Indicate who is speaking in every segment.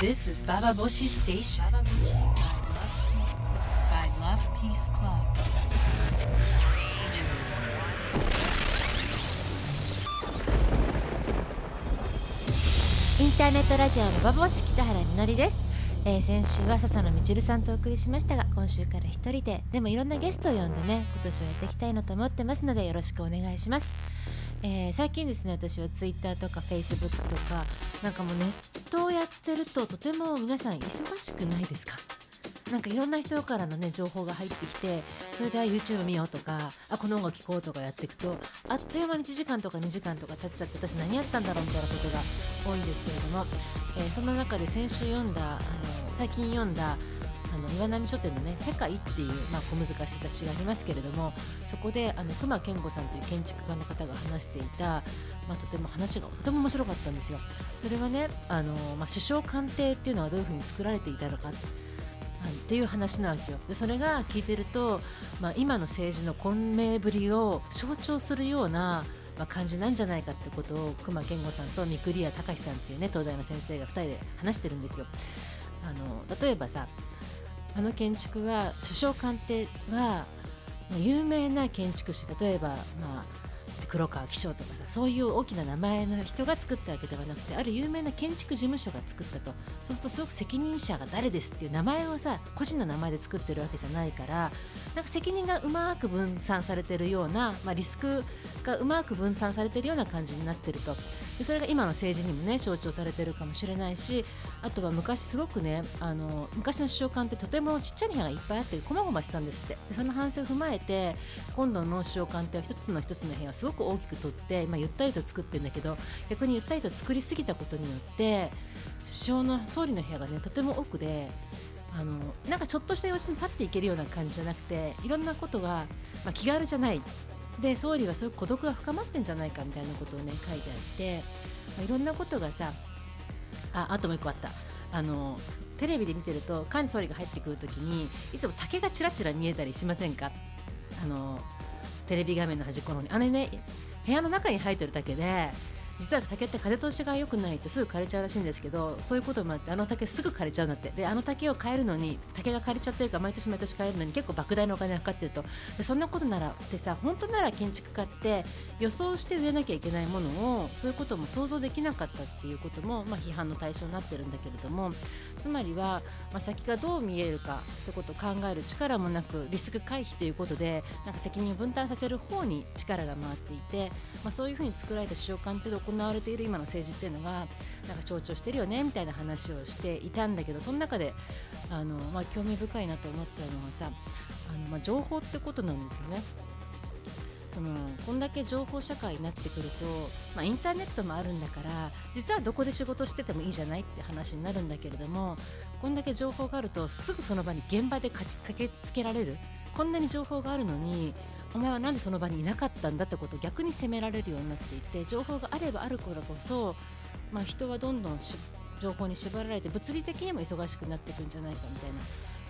Speaker 1: This is Baba Boshi Station. By Love Peace Club.
Speaker 2: インターネットラジオのバボシ北原みのりです、えー先週は笹野みちるさんとお送りしましたが今週から一人ででもいろんなゲストを呼んでね今年はやっていきたいなと思ってますのでよろしくお願いします、えー最近ですね私はツイッターとかフェイスブックとかなんかもうネットをやってるととても皆さん忙しくないですか？なんかいろんな人からのね情報が入ってきてそれで YouTube 見ようとかあこの音楽聴こうとかやっていくとあっという間に1時間とか2時間とか経っちゃって私何やってたんだろうみたいなことが多いんですけれども、えーそんな中で先週読んだあの最近読んだの岩波書店のね「世界」っていう、まあ、小難しい雑誌がありますけれどもそこであの熊健吾さんという建築家の方が話していた、まあ、とても話がとても面白かったんですよ。それはねあの、まあ、首相官邸っていうのはどういうふうに作られていたのかはいっていう話なわけよでそれが聞いてると、まあ、今の政治の混迷ぶりを象徴するような、まあ、感じなんじゃないかってことを熊健吾さんと三栗谷隆さんっていうね東大の先生が2人で話してるんですよ。あの例えばさあの建築は首相官邸は有名な建築士例えば、まあ、黒川紀章とかさそういう大きな名前の人が作ったわけではなくてある有名な建築事務所が作ったと。そうするとすごく責任者が誰ですっていう名前をさ個人の名前で作ってるわけじゃないからなんか責任がうまく分散されてるような、まあ、リスクがうまく分散されてるような感じになってると。でそれが今の政治にもね象徴されてるかもしれないしあとは昔すごくねあの昔の首相官ってとてもちっちゃい部屋がいっぱいあってこまごましたんですって。でその反省を踏まえて今度の首相官邸は一つの一つの部屋をすごく大きく取って今ゆったりと作ってるんだけど逆にゆったりと作りすぎたことによって首相の総理の部屋がねとても奥であのなんかちょっとした様子に立っていけるような感じじゃなくていろんなことが、まあ、気軽じゃない。で総理はすごく孤独が深まってんじゃないかみたいなことをね書いてあって、まあ、いろんなことがさああともう1個あった。あのテレビで見てると菅総理が入ってくるときにいつも竹がちらちら見えたりしませんか？あのテレビ画面の端っこの方に。あれね部屋の中に生えてる竹で実は竹って風通しが良くないとすぐ枯れちゃうらしいんですけどそういうこともあってあの竹すぐ枯れちゃうんだって。であの竹を変えるのに竹が枯れちゃってるから毎年毎年変えるのに結構莫大なお金がかかってると。でそんなことならってさ本当なら建築家って予想して植えなきゃいけないものをそういうことも想像できなかったっていうことも、まあ、批判の対象になってるんだけれども。つまりは、まあ、先がどう見えるかってことを考える力もなくリスク回避ということでなんか責任を分担させる方に力が回っていて、まあ、そういうふうに作られた首相官邸で行われている今の政治っていうのがなんか象徴してるよねみたいな話をしていたんだけどその中であの、まあ、興味深いなと思ったのはさあの、まあ、情報ってことなんですよね。そのこんだけ情報社会になってくると、まあ、インターネットもあるんだから実はどこで仕事しててもいいじゃないって話になるんだけれどもこんだけ情報があるとすぐその場に現場で駆けつけられるこんなに情報があるのにお前はなんでその場にいなかったんだってことを逆に責められるようになっていて情報があればあるからこそ、まあ、人はどんどん情報に縛られて物理的にも忙しくなっていくんじゃないかみたいな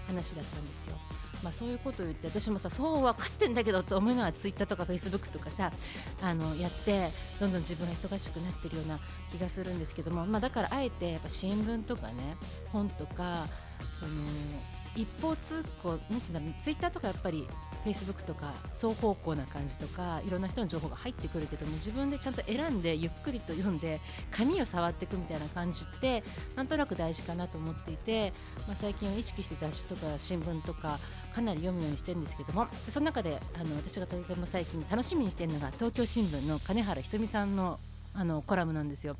Speaker 2: 話だったんですよ。まあ、そういうことを言って私もさそう分かってんだけどと思いながらツイッターとかフェイスブックとかさあのやってどんどん自分が忙しくなってるような気がするんですけども、まあ、だからあえてやっぱ新聞とかね本とかその一方通行なんていうんだツイッターとかやっぱりフェイスブックとか双方向な感じとかいろんな人の情報が入ってくるけども自分でちゃんと選んでゆっくりと読んで紙を触っていくみたいな感じってなんとなく大事かなと思っていて、まあ、最近は意識して雑誌とか新聞とかかなり読むようにしてるんですけどもその中であの私がとても最近楽しみにしているのが東京新聞の金原ひとみさんのあのコラムなんですよ。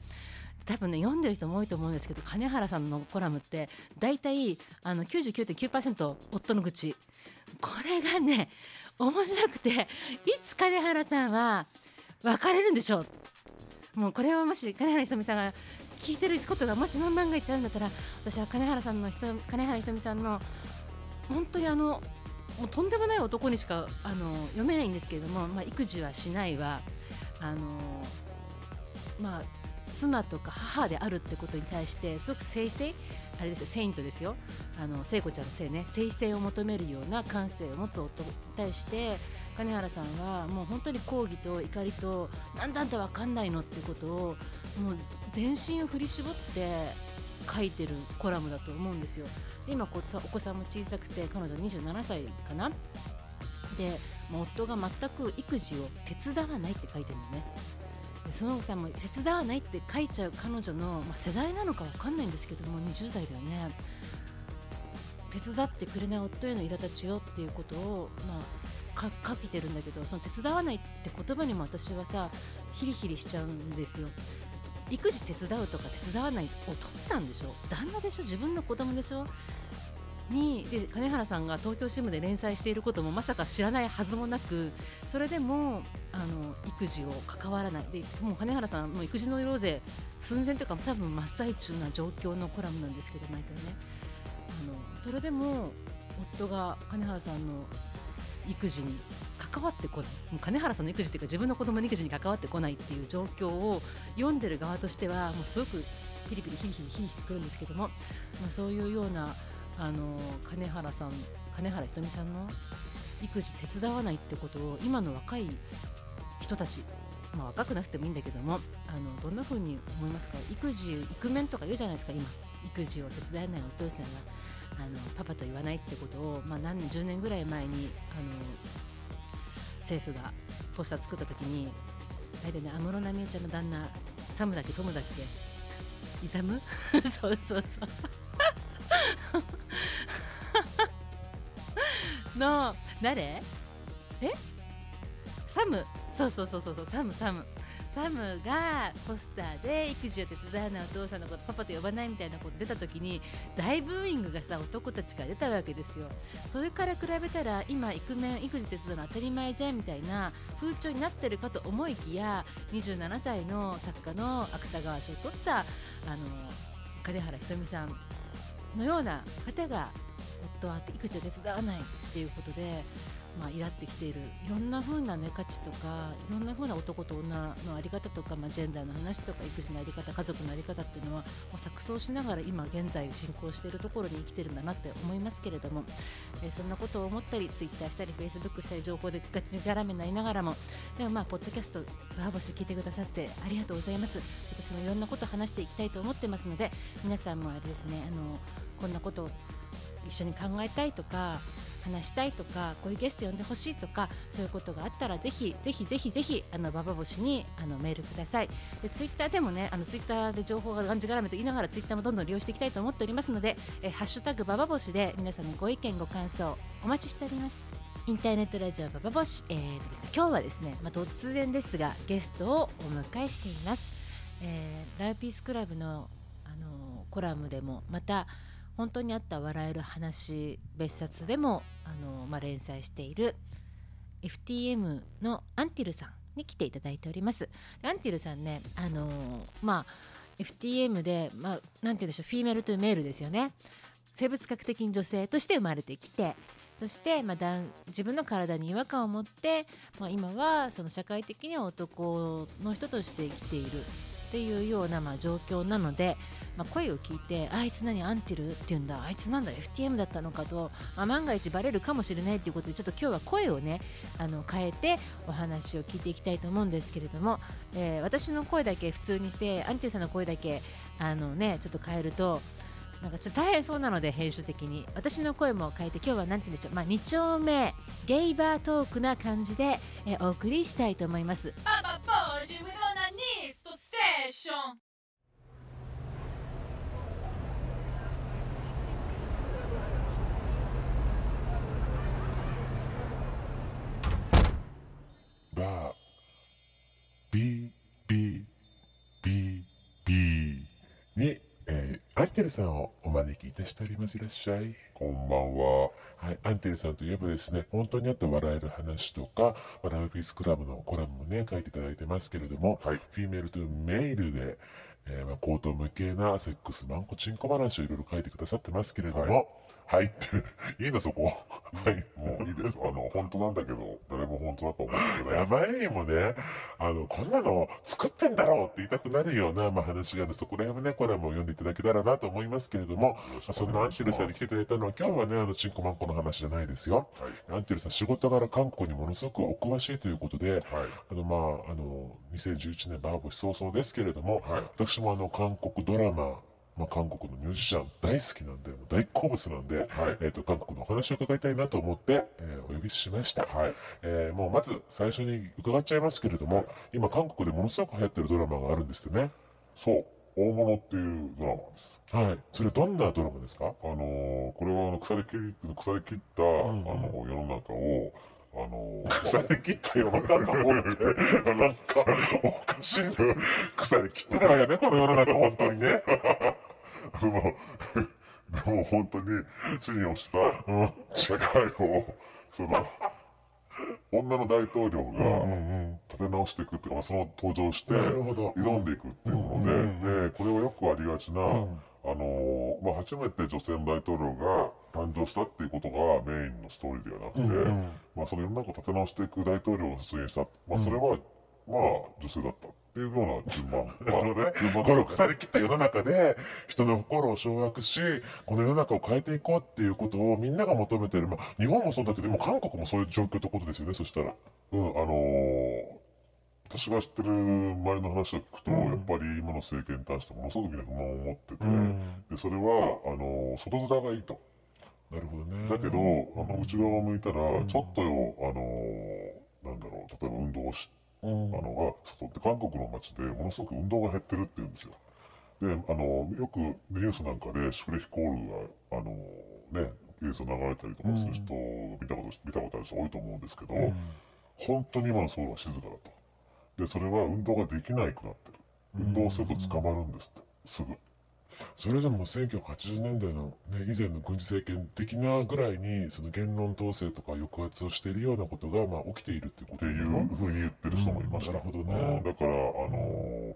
Speaker 2: 多分ね読んでる人も多いと思うんですけど金原さんのコラムって大体あの99.9%夫の愚痴。これがね面白くていつ金原さんは別れるんでしょう。もうこれはもし金原ひとみさんが聞いてることがもし万が一あるんだったら私は金原さんの人金原ひとみさんの本当にあのもうとんでもない男にしかあの読めないんですけれども、まあ、育児はしないわ。あのまあ妻とか母であるってことに対してすごく聖性あれですよセイントですよ。あの聖子ちゃんのせいね。聖性を求めるような感性を持つ夫に対して金原さんはもう本当に抗議と怒りとなんだあんたわかんないのってことをもう全身を振り絞って書いてるコラムだと思うんですよ。で今こお子さんも小さくて彼女27歳かな。で夫が全く育児を手伝わないって書いてるのね。そのさんも手伝わないって書いちゃう彼女の、まあ、世代なのか分かんないんですけども20代だよね。手伝ってくれない夫への苛立ちよっていうことを、まあ、か書けてるんだけどその手伝わないって言葉にも私はさヒリヒリしちゃうんですよ。育児手伝うとか手伝わないお父さんでしょ？旦那でしょ？自分の子供でしょ？にで金原さんが東京新聞で連載していることもまさか知らないはずもなくそれでもあの育児を関わらない。でもう金原さんもう育児の色勢寸前というか多分真っ最中な状況のコラムなんですけど毎回ね。あのそれでも夫が金原さんの育児に関わってこない。もう金原さんの育児っていうか自分の子供の育児に関わってこないっていう状況を読んでる側としてはもうすごくピリピリヒリヒリヒリヒリくるんですけども、まあ、そういうようなあの金原さん金原ひとみさんの育児手伝わないってことを今の若い人たち、まあ、若くなくてもいいんだけどもあのどんな風に思いますか？育児イクメンとか言うじゃないですか今。育児を手伝えないお父さんがあのパパと言わないってことを、まあ、何年10年ぐらい前にあの政府がポスター作った時に大体ね安室奈美恵ちゃんの旦那サムだけトムだけイサム？そうそうそう。の誰？え？サム。そうそうそうそうサムサム。サムがポスターで育児を手伝わないお父さんのことパパと呼ばないみたいなこと出た時に大ブーイングがさ男たちから出たわけですよ。それから比べたら今イクメン育児手伝うの当たり前じゃんみたいな風潮になってるかと思いきや27歳の作家の芥川賞を取ったあの金原ひとみさんのような方が夫は育児を手伝わないっていうことで、まあ、イラってきている。いろんな風な、ね、価値とかいろんな風な男と女の在り方とか、まあ、ジェンダーの話とか育児の在り方家族の在り方っていうのはもう錯綜しながら今現在進行しているところに生きてるんだなって思いますけれども、えーそんなことを思ったりツイッターしたりフェイスブックしたり情報でガチ絡めになりながらもでもまあポッドキャストバーボシ聞いてくださってありがとうございます。私もいろんなことを話していきたいと思ってますので皆さんもあれですねあのこんなことを一緒に考えたいとか話したいとかこういうゲスト呼んでほしいとかそういうことがあったらぜひぜひぜひぜひあのババ星にあのメールください。でツイッターでもねあのツイッターで情報ががんじがらめと言いながらツイッターもどんどん利用していきたいと思っておりますのでえハッシュタグババ星で皆さんのご意見ご感想お待ちしております。インターネットラジオババボシ、えーとですね、今日はですね、まあ、突然ですがゲストをお迎えしています、えーライピースクラブの、あのコラムでもまた本当にあった笑える話別冊でもあの、まあ、連載している FTM のアンティルさんに来ていただいております。アンティルさんね、あのまあ、FTM で、まあ、なんて言うでしょうフィーメルというメールですよね。生物学的に女性として生まれてきてそして、まあ、自分の体に違和感を持って、まあ、今はその社会的には男の人として生きているっていうようなまあ状況なので、まあ、声を聞いてあいつ何アンティルって言うんだあいつなんだ FTM だったのかと、まあ、万が一バレるかもしれないということでちょっと今日は声をねあの変えてお話を聞いていきたいと思うんですけれども、えー私の声だけ普通にしてアンティルさんの声だけあのねちょっと変えるとなんかちょっと大変そうなので編集的に私の声も変えて今日は何て言うんでしょう、まあ、2丁目ゲイバートークな感じで、えお送りしたいと思います。
Speaker 1: Baba Bosch with Onanisto Station.
Speaker 3: バーアンテルさんをお招きいたしております。いらっしゃい。こんばんは。はいアンテルさんといえばですね本当にあった笑える話とか笑うフィスクラブのコラムもね書いていただいてますけれども、はい、フィメールとメールでえーまあ、口頭無形なセックスマンコチンコ話をいろいろ書いてくださってますけれども、はい、って、いいのそこ。はい。
Speaker 4: もういいです。あの、本当なんだけど、誰も本当だと思ってない。
Speaker 3: あまりにもね、あの、こんなの作ってんだろうって言いたくなるような、まあ、話がある、そこら辺もね、コラムを読んでいただけたらなと思いますけれども、まあそんなアンティルさんに来ていただいたのは、今日はね、あの、チンコマンコの話じゃないですよ。
Speaker 4: はい。
Speaker 3: アンティルさん、仕事柄韓国にものすごくお詳しいということで、
Speaker 4: はい。
Speaker 3: あの、まあ、あの、2011年バーボシ早々ですけれども、
Speaker 4: はい。
Speaker 3: 私もあの、韓国ドラマまあ、韓国のミュージシャン大好きなんで大好物なんで、
Speaker 4: はい。
Speaker 3: えー、と韓国のお話を伺いたいなと思って、えーお呼びしました、
Speaker 4: はい。
Speaker 3: えーもうまず最初に伺っちゃいますけれども今韓国でものすごく流行ってるドラマがあるんですってね
Speaker 4: そう。大物っていうドラマです。
Speaker 3: はいそれどんなドラマですか？
Speaker 4: あのーこれはあの腐り切り腐り切った、
Speaker 3: んうん
Speaker 4: あの世の中をあのー
Speaker 3: 腐り切った世の中をってなんかおかしいな腐り切ったからやねこの世の中本当にね。
Speaker 4: そのでも本当に地に落ちた
Speaker 3: うん
Speaker 4: 社会をその女の大統領が
Speaker 3: ん
Speaker 4: 立て直していくっていうか、まあその登場して挑んでいくっていうもので、でこれはよくありがちな、
Speaker 3: うん
Speaker 4: あのーまあ、初めて女性の大統領が誕生したっていうことがメインのストーリーではなくて、
Speaker 3: うんうん。
Speaker 4: まあ、その世の中を立て直していく大統領が出現した、まあ、それは、まあ女性だったっていうような順番、
Speaker 3: なるほどね。
Speaker 4: 順番
Speaker 3: この
Speaker 4: だった
Speaker 3: 腐り切った世の中で人の心を掌握しこの世の中を変えていこうっていうことをみんなが求めてる、まあ、日本もそうだけども韓国もそういう状況ってことですよねそしたら。
Speaker 4: うん、あのー私が知ってる周りの話を聞くと、
Speaker 3: うん。
Speaker 4: やっぱり今の政権に対してものすごく不満を持ってて、
Speaker 3: うん。
Speaker 4: でそれはあのー外面がいいと。
Speaker 3: なるほどね。
Speaker 4: だけど、あの内側を向いたら、
Speaker 3: ん。
Speaker 4: ちょっとよ、あのーなんだろう、例えば運動をし、
Speaker 3: うん。
Speaker 4: あの、あ、外って韓国の街でものすごく運動が減ってるって言うんですよ。で、あの、よくニュースなんかでシュプレヒコールが、あのね、映像流れたりとかする人、見たこと、見たことある人多いと思うんですけど、
Speaker 3: うん。
Speaker 4: 本当に今のソウルは静かだと。で、それは運動ができないくなって。る。運動すると捕まるんですって、すぐ。
Speaker 3: それでも1980年代の、ね、以前の軍事政権的なぐらいにその言論統制とか抑圧をしているようなことが、まあ、起きているっていうこ
Speaker 4: っていうふうに言ってる人もいました。
Speaker 3: うん。なるほどね。
Speaker 4: うん。だから、あのー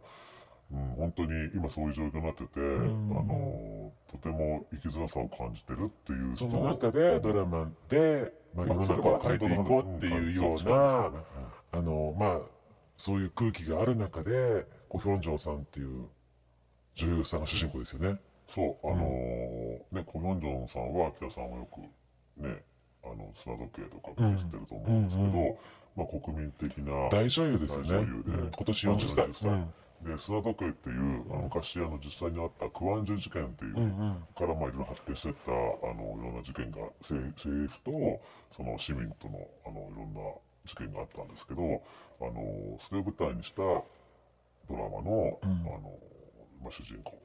Speaker 4: うん、本当に今そういう状況になってて、
Speaker 3: ん。
Speaker 4: あのーとても生きづらさを感じてるっていう人
Speaker 3: その中でドラマで、まあ、世の中を変えていこうっていうようなあのまあそういう空気がある中でコ・ヒョンジョンさんっていう女優さんが主人公ですよね。
Speaker 4: そう、あのーね、コ・ヒョンジョンさんは、キラさんはよくね、あの砂時計とか知ってると思うんですけど、
Speaker 3: うんうん
Speaker 4: まあ国民的な、
Speaker 3: 大女優ですよね。
Speaker 4: 大女優で
Speaker 3: うん。今年40歳。
Speaker 4: 40歳。で砂時計っていう、あの昔あの実際にあったクワンジュ事件っていう、
Speaker 3: うんうん。
Speaker 4: からまあいろいろ発展していったあのいろんな事件が政政府とその市民とのあのいろんな事件があったんですけどあのそれを舞台にしたドラマの,、
Speaker 3: うん。
Speaker 4: あのまあ、主人公。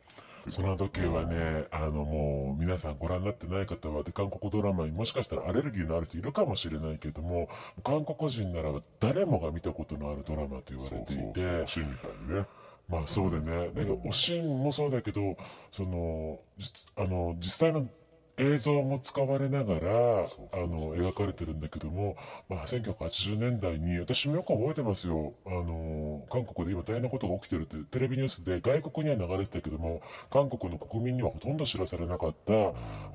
Speaker 3: その時計はね、あのもう皆さんご覧になってない方はで韓国ドラマにもしかしたらアレルギーのある人いるかもしれないけれども韓国人ならば誰もが見たことのあるドラマと言わ
Speaker 4: そう
Speaker 3: れてい
Speaker 4: そう
Speaker 3: て
Speaker 4: そうシーンみたいにね。
Speaker 3: まあそうでね、だけどおしんもそうだけどその実あの実際の映像も使われながらあの描かれてるんだけども、まあ、1980年代に私もよく覚えてますよ。あの韓国で今大変なことが起きてるってテレビニュースで外国には流れてたけども韓国の国民にはほとんど知らされなかったあ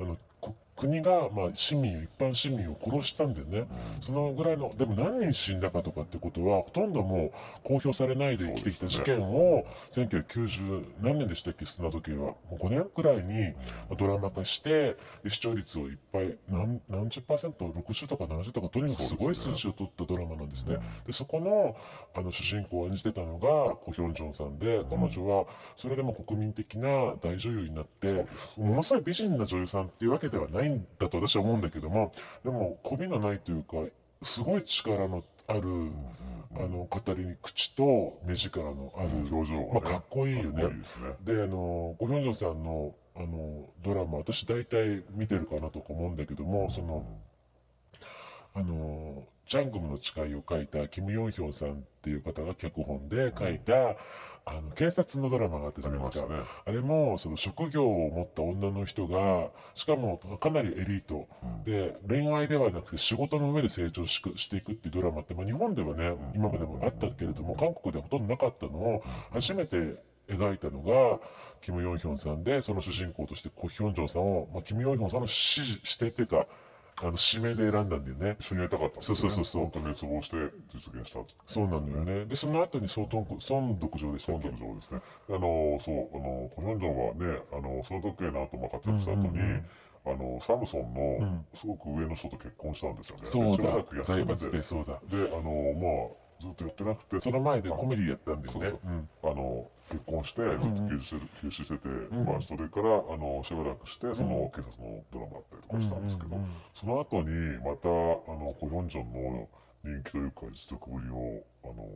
Speaker 3: のこ国が、まあ、市民一般市民を殺したんだよね。そのぐらいの、でも何人死んだかとかってことは、ほとんどもう公表されないで生きてきた事件を、1990何年でしたっけ、砂時計は。もう5年くらいにドラマ化して、で視聴率をいっぱい、何何十パーセント、60とか70とか、とにかくすごい数字を取ったドラマなんですね。で、そこの、あの、主人公を演じてたのが、コ・ヒョンジョンさんで、彼女は、それでも国民的な大女優になって、ものすごい美人な女優さんっていうわけではないんだと私は思うんだけども、でも、媚びのないというか、すごい力のある、あの、語りに口と目力のある、
Speaker 4: 表情
Speaker 3: まあ、かっこいいよ
Speaker 4: ね。
Speaker 3: であの、ゴヒョンジョンさんの、あの、ドラマ、私大体見てるかなとか思うんだけども、その、あの、ジャングムの誓いを書いたキム・ヨンヒョンさんっていう方が脚本で書いた、あの、警察のドラマがあったじゃないですか。
Speaker 4: ありましたね
Speaker 3: あれも、その職業を持った女の人が、しかもかなりエリート。
Speaker 4: うん
Speaker 3: で、恋愛ではなくて仕事の上で成長しくしていくっていうドラマって、まあ、日本ではね、今までもあったけれども、韓国ではほとんどなかったのを、初めて描いたのが、キム・ヨンヒョンさんで、その主人公としてコ・ヒョンジョンさんを、まあ、キム・ヨンヒョンさんの指示してっていうか、あの、指名で選んだんだよね。
Speaker 4: 一緒にやりたかったんですよ、ね、
Speaker 3: そうそうそうそう。
Speaker 4: 本当に熱望して実現した。
Speaker 3: そうなんだよね。で、その後にソントンク、ソンドク城でしたっ
Speaker 4: 本
Speaker 3: け
Speaker 4: 当ですね。あの、そう、あの、コヒョンジョンはね、あの、その時計の後、まあ、活躍した後に、
Speaker 3: うんうんうん
Speaker 4: あの、サムソン
Speaker 3: うん。
Speaker 4: の、すごく上の人と結婚したんですよね。
Speaker 3: そうだ。
Speaker 4: でしばらく、休んで。
Speaker 3: で、
Speaker 4: あの、まあ、ずっとやってなくて
Speaker 3: その前でコメディやったんだよね。
Speaker 4: そう。
Speaker 3: うん。
Speaker 4: あの結婚してずっと休止して,、休止してて、
Speaker 3: ん。
Speaker 4: まあ、それからあのしばらくしてその警察のドラマだったりとかしたんですけど、その後にまたあのコヒョンジョンの人気というか実力ぶりをあの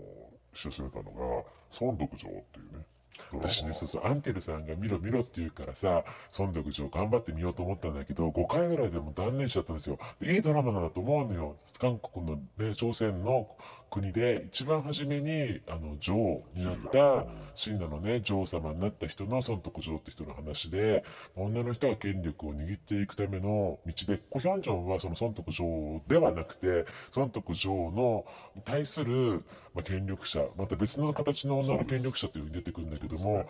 Speaker 4: し始めたのが「孫徳城」っていうね
Speaker 3: 私ねそうそうアンテルさんが見ろ見ろって言うからさ孫徳城頑張ってみようと思ったんだけど5回ぐらいでも断念しちゃったんですよ。でいいドラマなんだと思うのよ。韓国の、ね、朝鮮の国で一番初めにあの女王になった親鸞のね女王様になった人の孫徳城って人の話で女の人が権力を握っていくための道でコヒョンジョンはその孫徳城ではなくて孫徳城の対する、まあ、権力者また別の形の女の権力者というふうに出てくるんだけども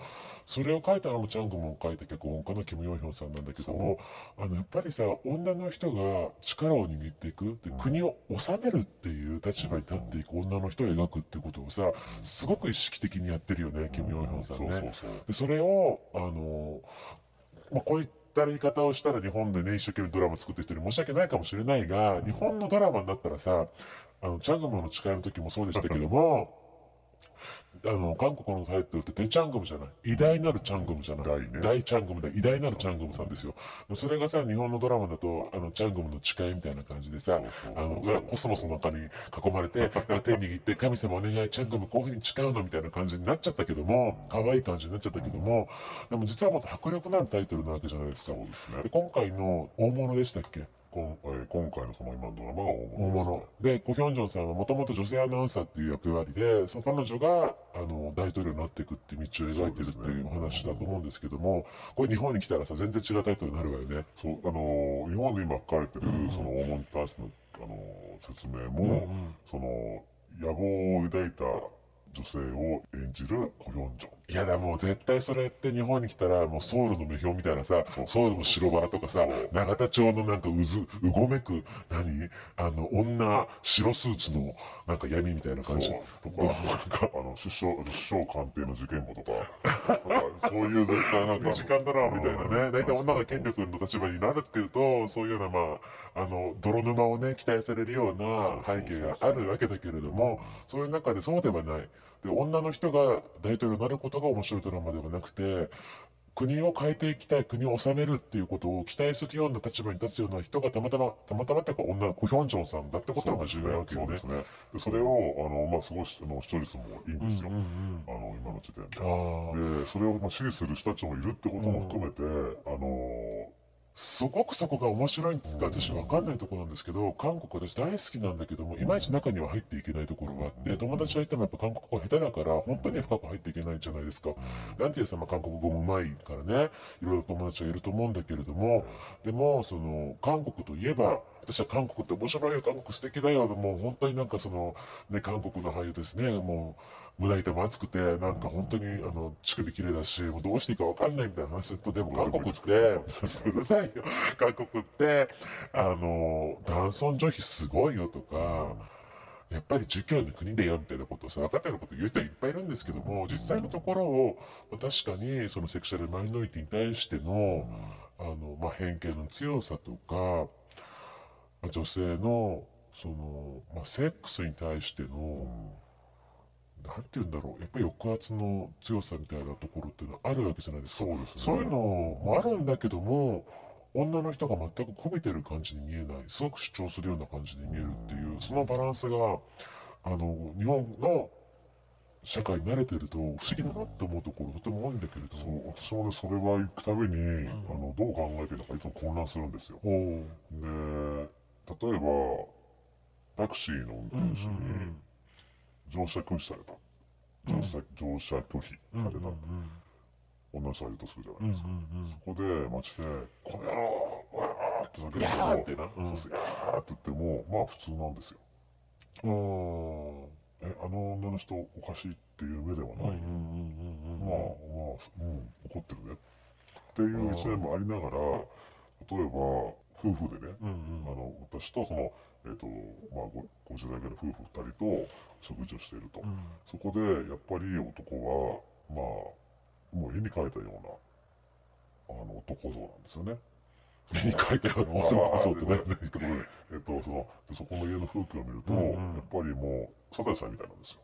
Speaker 3: それを書いたのもチャングモンを書いた脚本家のキム・ヨンヒョンさんなんだけどもあのやっぱりさ女の人が力を握っていくで国を治めるっていう立場に立っていく女の人を描くってことをさすごく意識的にやってるよねキム・ヨンヒョンさんね。でそれをあの、まあ、こういった言い方をしたら日本でね一生懸命ドラマ作ってる人に申し訳ないかもしれないが日本のドラマになったらさあのチャングムの誓いの時もそうでしたけどもあの韓国のタイトルってデチャングムじゃない？偉大なるチャングムじゃない？
Speaker 4: 大ね。
Speaker 3: 大チャングムだ。偉大なるチャングムさんですよ。それがさ日本のドラマだとあのチャングムの誓いみたいな感じでさあのコスモスの中に囲まれて 手握って神様お願いチャングムこういうふうに誓うのみたいな感じになっちゃったけども可愛い感じになっちゃったけどもでも実はもっと迫力のあるタイトルなわけじゃないですか。
Speaker 4: そうですね。
Speaker 3: で今回の大物でしたっけ？
Speaker 4: こんえー今回のその今のドラマが大
Speaker 3: 大
Speaker 4: 物です、ね。
Speaker 3: 物、でコ・ヒョンジョンさんはもともと女性アナウンサーっていう役割でその彼女があの大統領になっていくっていう道を描いてるっていうお話だと思うんですけどもこれ日本に来たらさ全然違うタイトルになるわよね。
Speaker 4: そうあのー日本で今書かれてる、
Speaker 3: うん
Speaker 4: その大物に対しての、あのー説明も、
Speaker 3: うん
Speaker 4: その野望を抱いた女性を演じるコヒョンジョン
Speaker 3: いやだもう絶対それって日本に来たらもうソウルの目標みたいなさソウルの白バラとかさ永田町のなんかうずうごめく何？あの女白スーツのなんか闇みたいな感じ。
Speaker 4: とかあの首相首相官邸の事件簿とか。そういう絶対なんか
Speaker 3: 2 時間ドラマみたいなね。大体女が権力の立場になるっていうとそういうようなまああの泥沼をね期待されるような背景があるわけだけれどもそういう中でそうではないで女の人が大統領になることが面白いドラマではなくて国を変えていきたい国を治めるっていうことを期待するような立場に立つような人がたまたまたまたまっていうか女コヒョンジョンさんだってことが重要なわけよね。
Speaker 4: そうです。ねでそれをあの、まあ、すごいあの視聴率もいいんですよ、
Speaker 3: うんうんうん
Speaker 4: あの今の時点で。でそれをまあ支持する人たちもいるってことも含めて、あの
Speaker 3: すごくそこが面白いって私分かんないところなんですけど韓国私大好きなんだけどもいまいち中には入っていけないところがあって友達がいてもやっぱ韓国語下手だから本当に深く入っていけないじゃないですか。なんていうさ、まあ、韓国語もうまいからねいろいろ友達がいると思うんだけれどもでもその韓国といえば私は韓国って面白いよ韓国素敵だよもう本当になんかそのね韓国の俳優ですねもう胸板も熱くてなんか本当にあの乳首綺麗だしもうどうしていいか分かんないみたいな話するとでも韓国ってうるさいよ韓国ってあの男尊女卑すごいよとか。やっぱり儒教の国だよみたいなことをさ分かってること言う人はいっぱいいるんですけども実際のところをまあ確かにそのセクシャルマイノリティに対してのあの、まあ、偏見の強さとかまあ女性のその、まあ、セックスに対してのなんて言うんだろう。やっぱり抑圧の強さみたいなところっていうのはあるわけじゃないですか。
Speaker 4: そうですね。
Speaker 3: そういうのもあるんだけども女の人が全くこびてる感じに見えない。すごく主張するような感じに見えるっていうそのバランスがあの日本の社会に慣れてると不思議だなって思うところとても多いんだけれど
Speaker 4: そ
Speaker 3: も。
Speaker 4: う私もねそれは行くたびに、あのどう考えてるのかいつも混乱するんですよ。で例えばタクシーの運転手に乗車拒否された。乗車,、乗車拒否された、女の人がいるとするじゃないですか、そこで街で「この野郎わー!」って叫んで
Speaker 3: いやーってな。
Speaker 4: も、
Speaker 3: うん。
Speaker 4: そうそういやーって言ってもまあ普通なんですよ。
Speaker 3: お
Speaker 4: えあの女の人おかしいっていう目ではない、まあまあ、うん、怒ってるね。っていう一面もありながら例えば夫婦でね、あの私とその、えーとまあ、ご50代ぐらいの夫婦2人と食事をしていると、そこでやっぱり男はまあもう絵に描いたようなあの男像なんですよね。
Speaker 3: 目に描いたような大阪こそってね。
Speaker 4: えっとねえっとそのでそこの家の風景を見ると、
Speaker 3: うんうん
Speaker 4: やっぱりもうサザエさんみたいなんですよ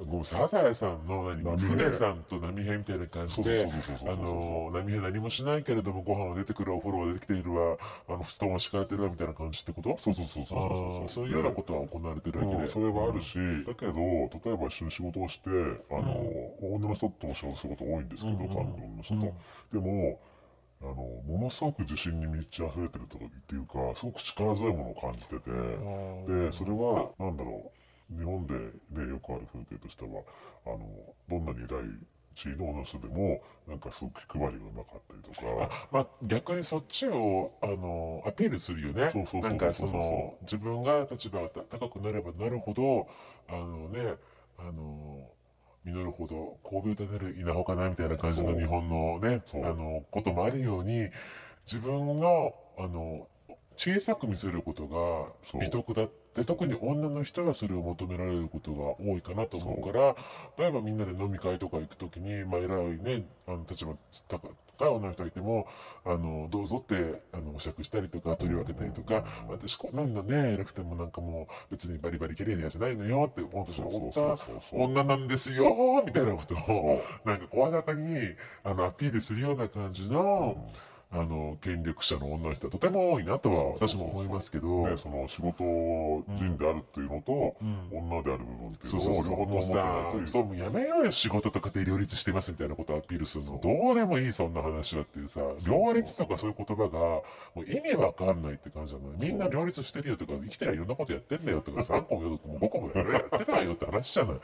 Speaker 3: ごめんサザエさんの何船さんと波平みたいな感じで波平何もしないけれどもご飯を出てくるお風呂が出てきているわあの布団は敷かれてるわみたいな感じってこと？
Speaker 4: そうそうそうそう
Speaker 3: あ
Speaker 4: そう
Speaker 3: ーそういうようなことは行われてるわけで、
Speaker 4: うん。それはあるし、だけど例えば一緒に仕事をしてあの、女の人とも仕事すること多いんですけど、
Speaker 3: うんうん
Speaker 4: 韓国の人と、でもあのものすごく自信に満ち溢れてるとかっていうかすごく力強いものを感じてて、でそれはなんだろう日本で、ね、よくある風景としてはあのどんなに偉い地位の女の人でもなんかすごく気配りがうまかったりとか。
Speaker 3: あまあ逆にそっちをあのアピールするよね。
Speaker 4: そうそうそうそう
Speaker 3: 自分が立場が高くなればなるほどあのねあの実るほど神戸を立てる稲穂かなみたいな感じの日本のねあのこともあるように自分のあの小さく見せることが美徳だって特に女の人はそれを求められることが多いかなと思うから例えばみんなで飲み会とか行く時に、まあ、偉いねあの立場高い女の人がいてもあのどうぞってあのお酌したりとか取り分けたりとか私こんなんだね偉くてもなんかもう別にバリバリ綺麗なやつじゃないのよって思った女なんですよみたいなことをなんか声高にあのアピールするような感じの、
Speaker 4: うん
Speaker 3: あの権力者の女の人はとても多いなとは私も思いますけど、
Speaker 4: ね、その仕事人であるっていうのと、
Speaker 3: うん。
Speaker 4: 女である部分っていうのを両方とも持ってないという。
Speaker 3: さそうもうやめようよ仕事と家庭両立してますみたいなことをアピールするの。どうでもいいそんな話はっていうさ両立とかそういう言葉がもう意味わかんないって感じなの。みんな両立してるよとか生きてりゃいろんなことやってんだよとか3 個も4個も5個もやってないよって話じゃない。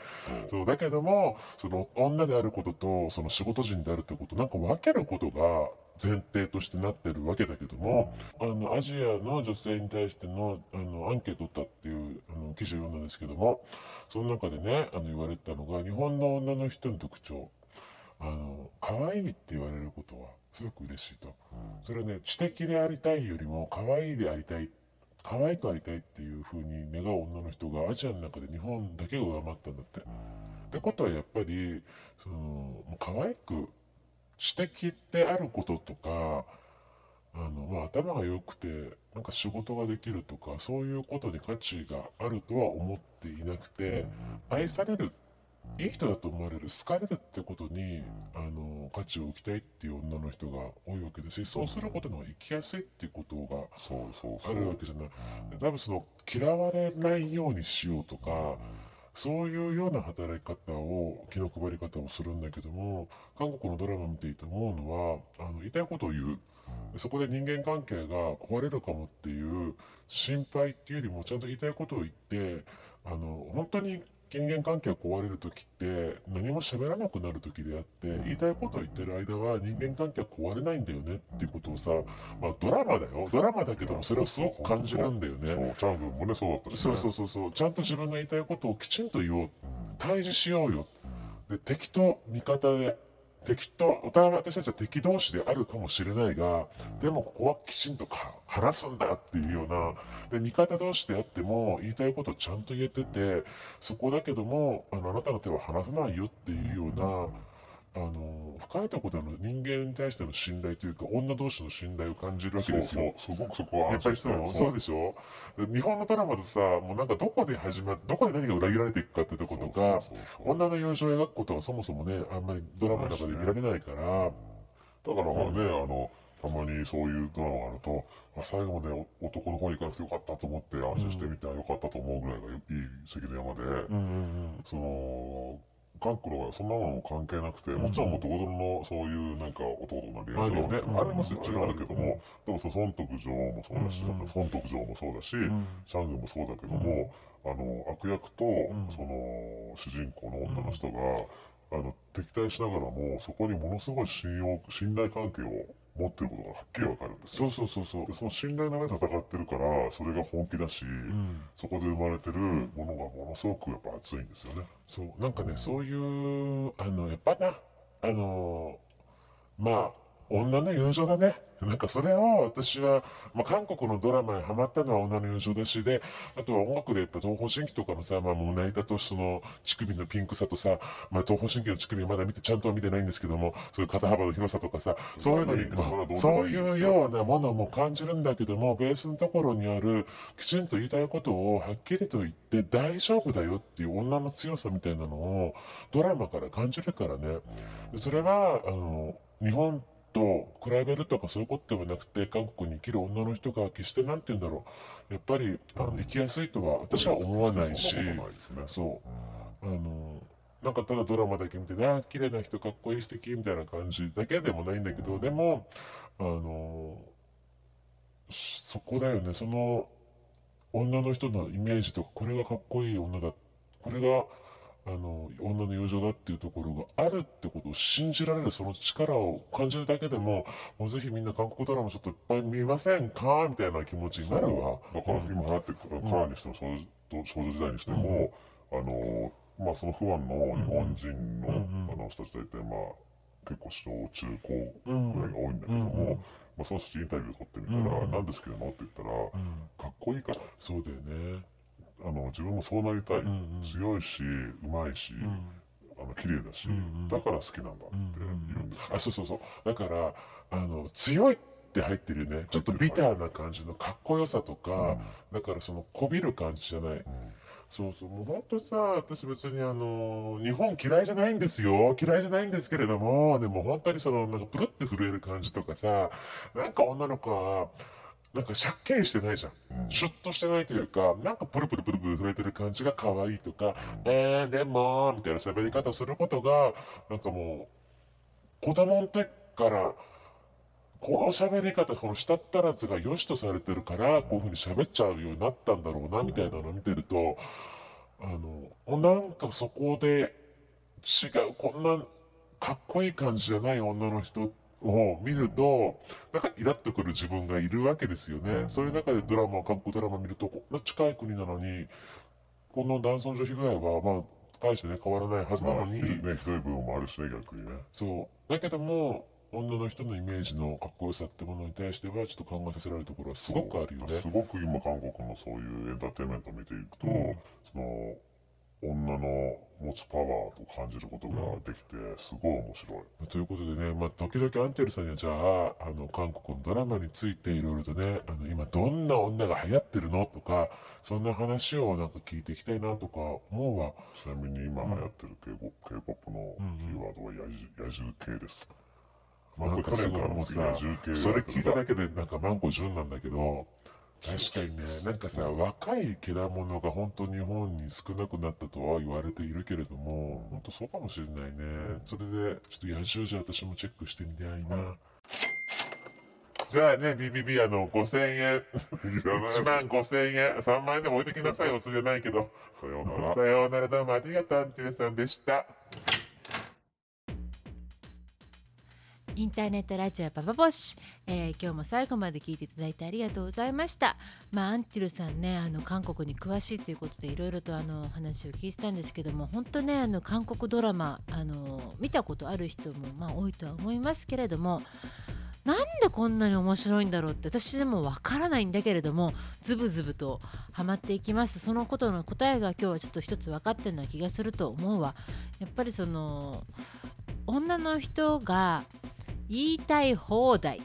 Speaker 4: そう。
Speaker 3: そうだけどもその女であることとその仕事人であるってことなんか分けることが前提としてなってるわけだけども、あのアジアの女性に対してのあのアンケートを取ったっていうあの記事を読んだんですけどもその中でねあの言われたのが日本の女の人の特徴。あの可愛いって言われることはすごく嬉しいと。それはね知的でありたいよりも可愛いでありたい可愛くありたいっていう風に願う女の人がアジアの中で日本だけが上回ったんだって。ってことはやっぱりその可愛く知的であることとかあの、まあ、頭が良くてなんか仕事ができるとかそういうことに価値があるとは思っていなくて愛されるいい人だと思われる好かれるってことにあの価値を置きたいっていう女の人が多いわけですしそうすることの方が生きやすいっていうことが
Speaker 4: そうそうそ
Speaker 3: あ
Speaker 4: う
Speaker 3: るわけじゃない。多分その嫌われないようにしようとかそういうような働き方を気の配り方をするんだけども韓国のドラマ見ていて思うのはあの言いたいことを言う。そこで人間関係が壊れるかもっていう心配っていうよりもちゃんと言いたいことを言ってあの本当に人間関係が壊れる時って何も喋らなくなる時であって言いたいことを言ってる間は人間関係は壊れないんだよねっていうことをさ、まあ、ドラマだよ。ドラマだけどもそれをすごく感じるんだよね。
Speaker 4: そうチャングンもねそうだったし、ね、
Speaker 3: そうそうそうそう。ちゃんと自分の言いたいことをきちんと言おう。対峙しようよ。で敵と味方で敵とお互い私たちは敵同士であるかもしれないがでもここはきちんとか話すんだっていうようなで味方同士であっても言いたいことをちゃんと言えててそこだけどもあのあなたの手は離さないよっていうようなあの深いところでの人間に対しての信頼というか女同士の信頼を感じるわけですよ。
Speaker 4: そうそうすごくそこは
Speaker 3: やっぱりそうそうでしょ。日本のドラマでさもうなんかどこで始まっどこで何が裏切られていくかってとことか女の友情を描くことはそもそもねあんまりドラマの中で見られないから、
Speaker 4: だからまあね、あのたまにそういうドラマがあるとあ最後までお男の方に行かなくてよかったと思って安心してみて、あよかったと思うぐらいがいい関の山で、
Speaker 3: うんうん。
Speaker 4: その韓国のはそんなものも関係なくて、もちろんもともとのそういうなんか弟の恋愛ドラマ
Speaker 3: あるよね。
Speaker 4: ありますよ、もちろんあるけど
Speaker 3: うん
Speaker 4: も、でもその孫徳女王もそうだし、
Speaker 3: うん。
Speaker 4: 孫徳女王もそうだし、
Speaker 3: ん。
Speaker 4: シャングンもそうだけども、あの悪役と、
Speaker 3: ん。
Speaker 4: その主人公の女の人が、あの敵対しながらもそこにものすごい信用信頼関係を持ってることがはっきりわかるんですよ。
Speaker 3: そうそうそうそう。
Speaker 4: でその信頼の上で戦ってるからそれが本気だし、
Speaker 3: うん。
Speaker 4: そこで生まれてるものがものすごくやっぱ熱いんですよね。
Speaker 3: そう。なんかねそういうあのやっぱなあのまあ女の友情だね。なんかそれを私は、まあ、韓国のドラマにハマったのは女の友情だしで、あとは音楽でやっぱ東方神起とかのさ、まあ、胸板とその乳首のピンクさとさ、まあ、東方神起の乳首まだ見て、ちゃんとは見てないんですけども、そういう肩幅の広さとかさ、そういうのに、まあ、そういうようなものも感じるんだけども、ベースのところにある、きちんと言いたいことをはっきりと言って大丈夫だよっていう女の強さみたいなのをドラマから感じるからね。でそれは、あの、日本と比べるとかそういうことではなくて、韓国に生きる女の人が決してなんて言うんだろう。やっぱり、あの、生きやすいとは私は思わないし、
Speaker 4: そ
Speaker 3: う。あの、なんかただドラマだけ見て、ああ、綺麗な人かっこいい素敵みたいな感じだけでもないんだけど、でも、あの、そこだよね、その女の人のイメージとか、これがかっこいい女だ、これが、あの、女の友情だっていうところがあるってことを信じられる、その力を感じるだけでも、もうぜひみんな韓国ドラマちょっといっぱい見ませんか？みたいな気持ちになるわ。
Speaker 4: だから今流行ってるカラーにしても少女少女時代にしても、あのまあその不安の日本人の,、
Speaker 3: うん。
Speaker 4: あの人たち大体まあ結構小中高ぐらいが多いんだけども、
Speaker 3: うん。うん。
Speaker 4: まあ、その人たちインタビュー取ってみたら「
Speaker 3: うん。
Speaker 4: 何ですけども?」って言ったら
Speaker 3: うん「
Speaker 4: かっこいいから。
Speaker 3: そうだよね。
Speaker 4: あの自分もそうなりたい、
Speaker 3: うんうん。
Speaker 4: 強いしうまいし、
Speaker 3: うん。
Speaker 4: あの綺麗だし、
Speaker 3: うんうん。
Speaker 4: だから好きなんだって言うんですよ。
Speaker 3: あそうそうそう。だからあの強いって入ってるよねちょっとビターな感じのかっこよさとか、だからそのこびる感じじゃない。
Speaker 4: うん。
Speaker 3: そうそう。もうほんとさ私別にあの日本嫌いじゃないんですよ。嫌いじゃないんですけれどもでも本当にそのなんかプルって震える感じとかさなんか女の子はなんかシャッキリしてないじゃん。
Speaker 4: うん。
Speaker 3: シュッとしてないというかなんかプルプルプルプル震えてる感じが可愛いとかえー、でも、みたいな喋り方をすることが、なんかもう、子供の時から、この喋り方、この舌ったらずが良しとされてるから、こういうふうに喋っちゃうようになったんだろうな、みたいなのを見てると、あの、もうなんかそこで違う、こんなかっこいい感じじゃない女の人を見ると、なんかイラッとくる自分がいるわけですよね。そういう中でドラマ、韓国ドラマ見ると、こんな近い国なのに、この男尊女卑ぐらいは、まあ、大してね、変わらないはずなのに、
Speaker 4: まあね、ひどい部分もあるしね、逆にね。
Speaker 3: そう。だけども、女の人のイメージのかっこよさってものに対しては、ちょっと考えさせられるところはすごくあるよね。
Speaker 4: すごく今韓国のそういうエンターテインメントを見ていくと、
Speaker 3: うん
Speaker 4: その女の持つパワーと感じることができて、すごい面白い。
Speaker 3: ということでね、まあ、時々アンテルさんには、じゃあ、あの、韓国のドラマについていろいろとね、あの、今どんな女が流行ってるのとか、そんな話をなんか聞いていきたいなとか思うわ。
Speaker 4: ちなみに今流行ってる K-POP K-POP の
Speaker 3: うん
Speaker 4: キーワードは野獣野獣系です。まあ、これ去年から
Speaker 3: もさそれ聞いただ
Speaker 4: け
Speaker 3: けでなんか万個順なんだけど、確かにね、なんかさ、若い獣が本当日本に少なくなったとは言われているけれども、本当そうかもしれないね。それで、ちょっと野獣じゃ私もチェックしてみたいな。じゃあね、BBB あの、5000円、
Speaker 4: いらない
Speaker 3: 1万5000円、3万円でも置いてきなさい、お釣りじゃないけど。
Speaker 4: さようなら
Speaker 3: さ。ようなら、どうもありがとう、アンテレさんでした。
Speaker 2: インターネットラジオババボシ、えー今日も最後まで聞いていただいてありがとうございました。まあアンティルさんねあの韓国に詳しいということでいろいろとあの話を聞いてたんですけども本当ねあの韓国ドラマあの見たことある人もまあ多いとは思いますけれどもなんでこんなに面白いんだろうって私でもわからないんだけれどもズブズブとハマっていきます。そのことの答えが今日はちょっと一つ分かってるような気がすると思うわ。やっぱりその女の人が言いたい放題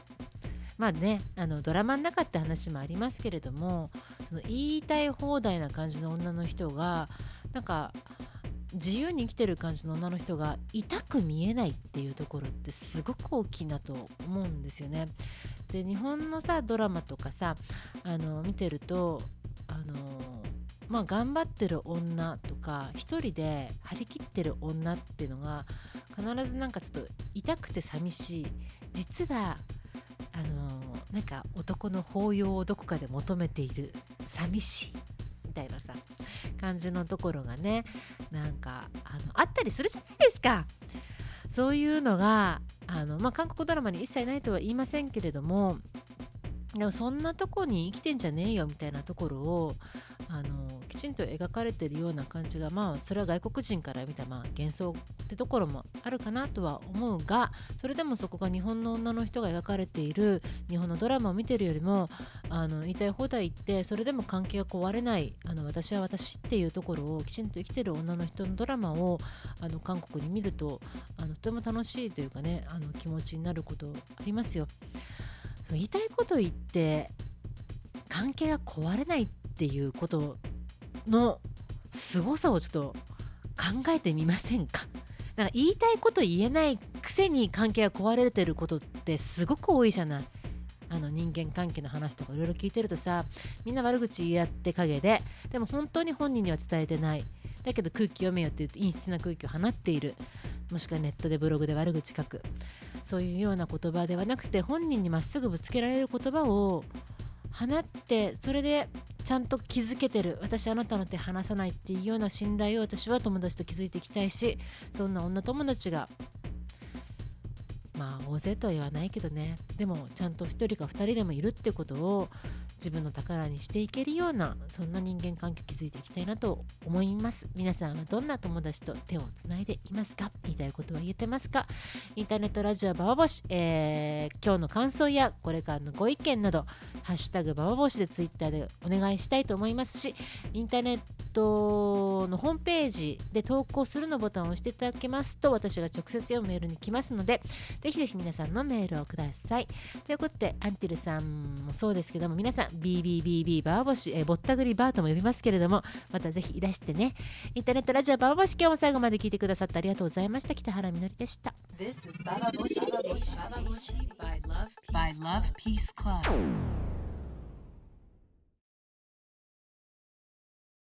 Speaker 2: まあねあのドラマの中って話もありますけれどもその言いたい放題な感じの女の人がなんか自由に生きてる感じの女の人が痛く見えないっていうところってすごく大きいなと思うんですよね。で日本のさドラマとかさあの見てるとあのまあ頑張ってる女とか一人で張り切ってる女っていうのが必ずなんかちょっと痛くて寂しい。実はあのなんか男の抱擁をどこかで求めている寂しい。みたいなさ感じのところがねなんかあのあったりするじゃないですか。そういうのがあの、まあ、韓国ドラマに一切ないとは言いませんけれどもでもそんなとこに生きてんじゃねえよみたいなところをあのきちんと描かれてるような感じがまあそれは外国人から見たまあ幻想ってところもあるかなとは思うがそれでもそこが日本の女の人が描かれている日本のドラマを見てるよりもあの言いたい放題言ってそれでも関係が壊れないあの私は私っていうところをきちんと生きてる女の人のドラマをあの韓国に見るとあのとても楽しいというかねあの気持ちになることありますよ。言いたいこと言って関係が壊れないっていうことの凄さをちょっと考えてみませんか？なんか言いたいこと言えないくせに関係が壊れてることってすごく多いじゃない？あの人間関係の話とかいろいろ聞いてるとさみんな悪口言い合って陰ででも本当に本人には伝えてない。だけど空気読めよって言うと陰湿な空気を放っている。もしくはネットでブログで悪口書く。そういうような言葉ではなくて本人にまっすぐぶつけられる言葉を放ってそれでちゃんと気づけてる。私あなたの手離さないっていうような信頼を私は友達と築いていきたいしそんな女友達がまあ大勢とは言わないけどね。でもちゃんと1人か2人でもいるってことを自分の宝にしていけるようなそんな人間関係を築いていきたいなと思います。皆さんはどんな友達と手をつないでいますか？言いたいことは言えてますか？インターネットラジオババボシ、えー、今日の感想やこれからのご意見などハッシュタグババボシでツイッターでお願いしたいと思いますしインターネットのホームページで投稿するのボタンを押していただけますと私が直接読むメールに来ますのでぜひぜひ皆さんのメールをください。ということでアンティルさんもそうですけども皆さん BBBB バーボシ、えー、ぼったくりバーとも呼びますけれどもまたぜひいらしてね。インターネットラジオバーボシ今日も最後まで聞いてくださってありがとうございました。北原みのりでした。
Speaker 1: This is Baba Bushi Station. By Love Peace Club.